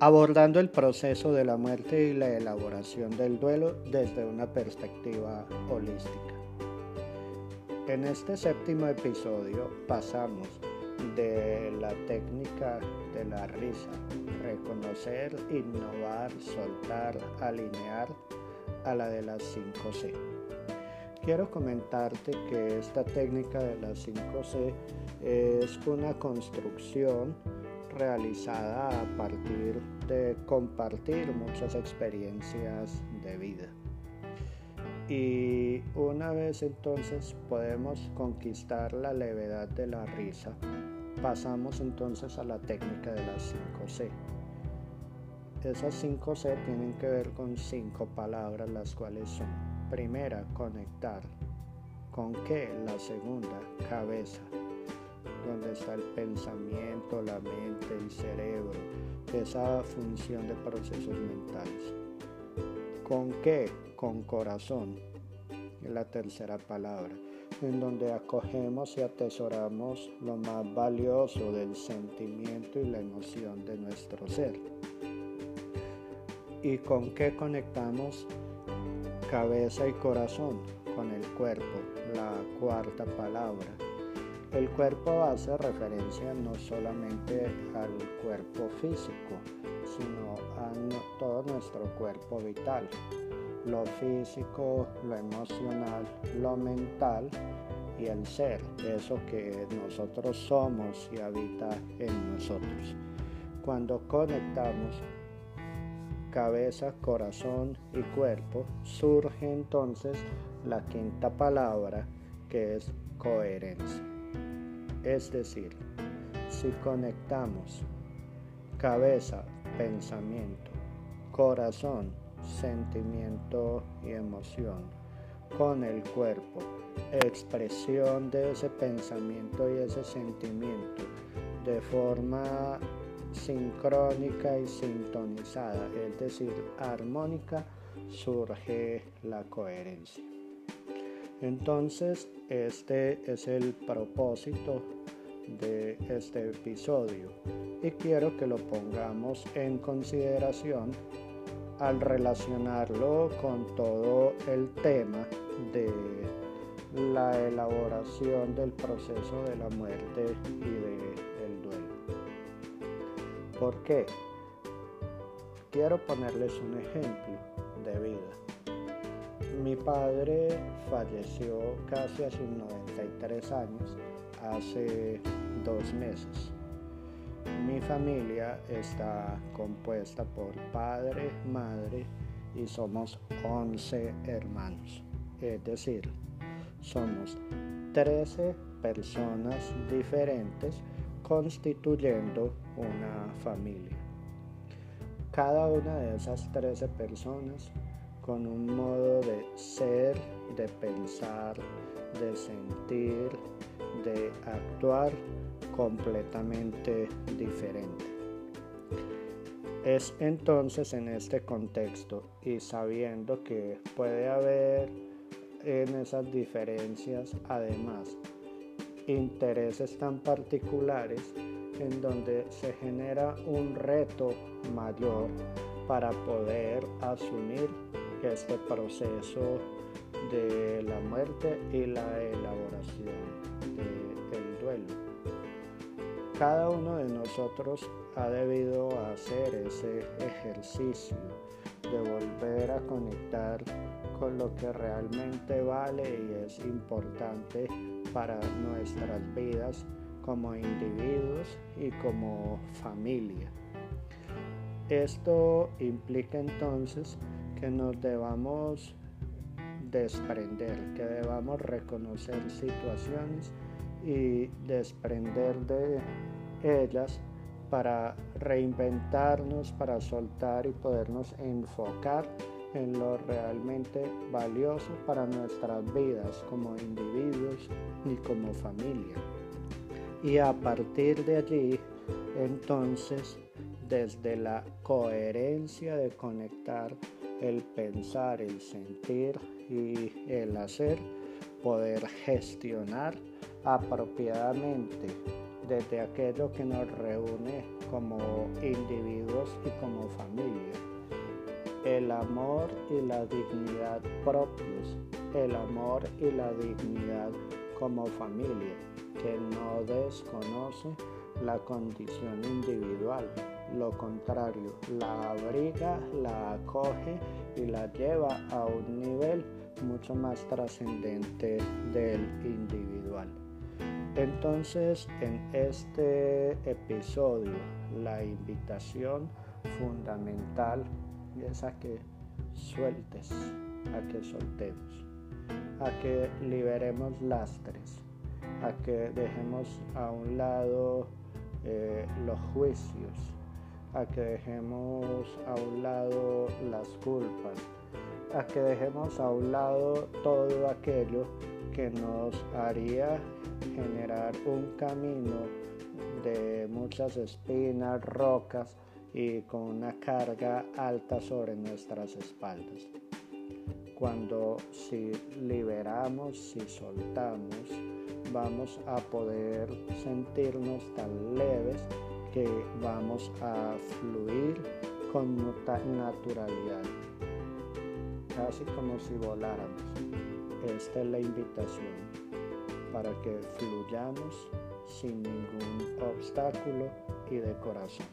abordando el proceso de la muerte y la elaboración del duelo desde una perspectiva holística. En este séptimo episodio pasamos de la técnica de la risa, reconocer, innovar, soltar, alinear, a la de las 5C. Quiero comentarte que esta técnica de las 5C es una construcción realizada a partir de compartir muchas experiencias de vida. Y una vez entonces podemos conquistar la levedad de la risa, pasamos entonces a la técnica de las 5C. Esas 5C tienen que ver con cinco palabras, las cuales son, primera, conectar. ¿Con qué? La segunda, cabeza, donde está el pensamiento, la mente, el cerebro, esa función de procesos mentales. ¿Con qué? Con corazón, la tercera palabra, en donde acogemos y atesoramos lo más valioso del sentimiento y la emoción de nuestro ser. ¿Y con qué conectamos cabeza y corazón? Con el cuerpo, la cuarta palabra el cuerpo hace referencia no solamente al cuerpo físico, sino a todo nuestro cuerpo vital, lo físico, lo emocional, lo mental y el ser, eso que nosotros somos y habita en nosotros. Cuando conectamos cabeza, corazón y cuerpo, surge entonces la quinta palabra que es coherencia. Es decir, si conectamos cabeza, pensamiento, corazón, sentimiento y emoción con el cuerpo, expresión de ese pensamiento y ese sentimiento de forma sincrónica y sintonizada, es decir, armónica, surge la coherencia. Entonces, este es el propósito de este episodio y quiero que lo pongamos en consideración al relacionarlo con todo el tema de la elaboración del proceso de la muerte y del duelo. ¿Por qué? Quiero ponerles un ejemplo de vida. Mi padre falleció casi a sus 93 años, hace dos meses. Mi familia está compuesta por padre, madre y somos 11 hermanos. Es decir, somos 13 personas diferentes constituyendo una familia. Cada una de esas 13 personas con un modo de ser, de pensar, de sentir, de actuar completamente diferente. Es entonces en este contexto y sabiendo que puede haber en esas diferencias además intereses tan particulares en donde se genera un reto mayor para poder asumir este proceso de la muerte y la elaboración del duelo. Cada uno de nosotros ha debido hacer ese ejercicio de volver a conectar con lo que realmente vale y es importante para nuestras vidas como individuos y como familia. Esto implica entonces que nos debamos desprender, que debamos reconocer situaciones y desprender de ellas para reinventarnos, para soltar y podernos enfocar en lo realmente valioso para nuestras vidas como individuos y como familia. Y a partir de allí, entonces, desde la coherencia de conectar el pensar, el sentir y el hacer, poder gestionar apropiadamente desde aquello que nos reúne como individuos y como familia. El amor y la dignidad propios, el amor y la dignidad como familia, que no desconoce la condición individual, lo contrario, la abriga, la acoge y la lleva a un nivel mucho más trascendente del individual. Entonces, en este episodio, la invitación fundamental es a que sueltes, a que soltemos, a que liberemos lastres, a que dejemos a un lado eh, los juicios, a que dejemos a un lado las culpas, a que dejemos a un lado todo aquello que nos haría generar un camino de muchas espinas, rocas y con una carga alta sobre nuestras espaldas. Cuando si liberamos, si soltamos, vamos a poder sentirnos tan leves que vamos a fluir con naturalidad, casi como si voláramos. Esta es la invitación para que fluyamos sin ningún obstáculo y de corazón.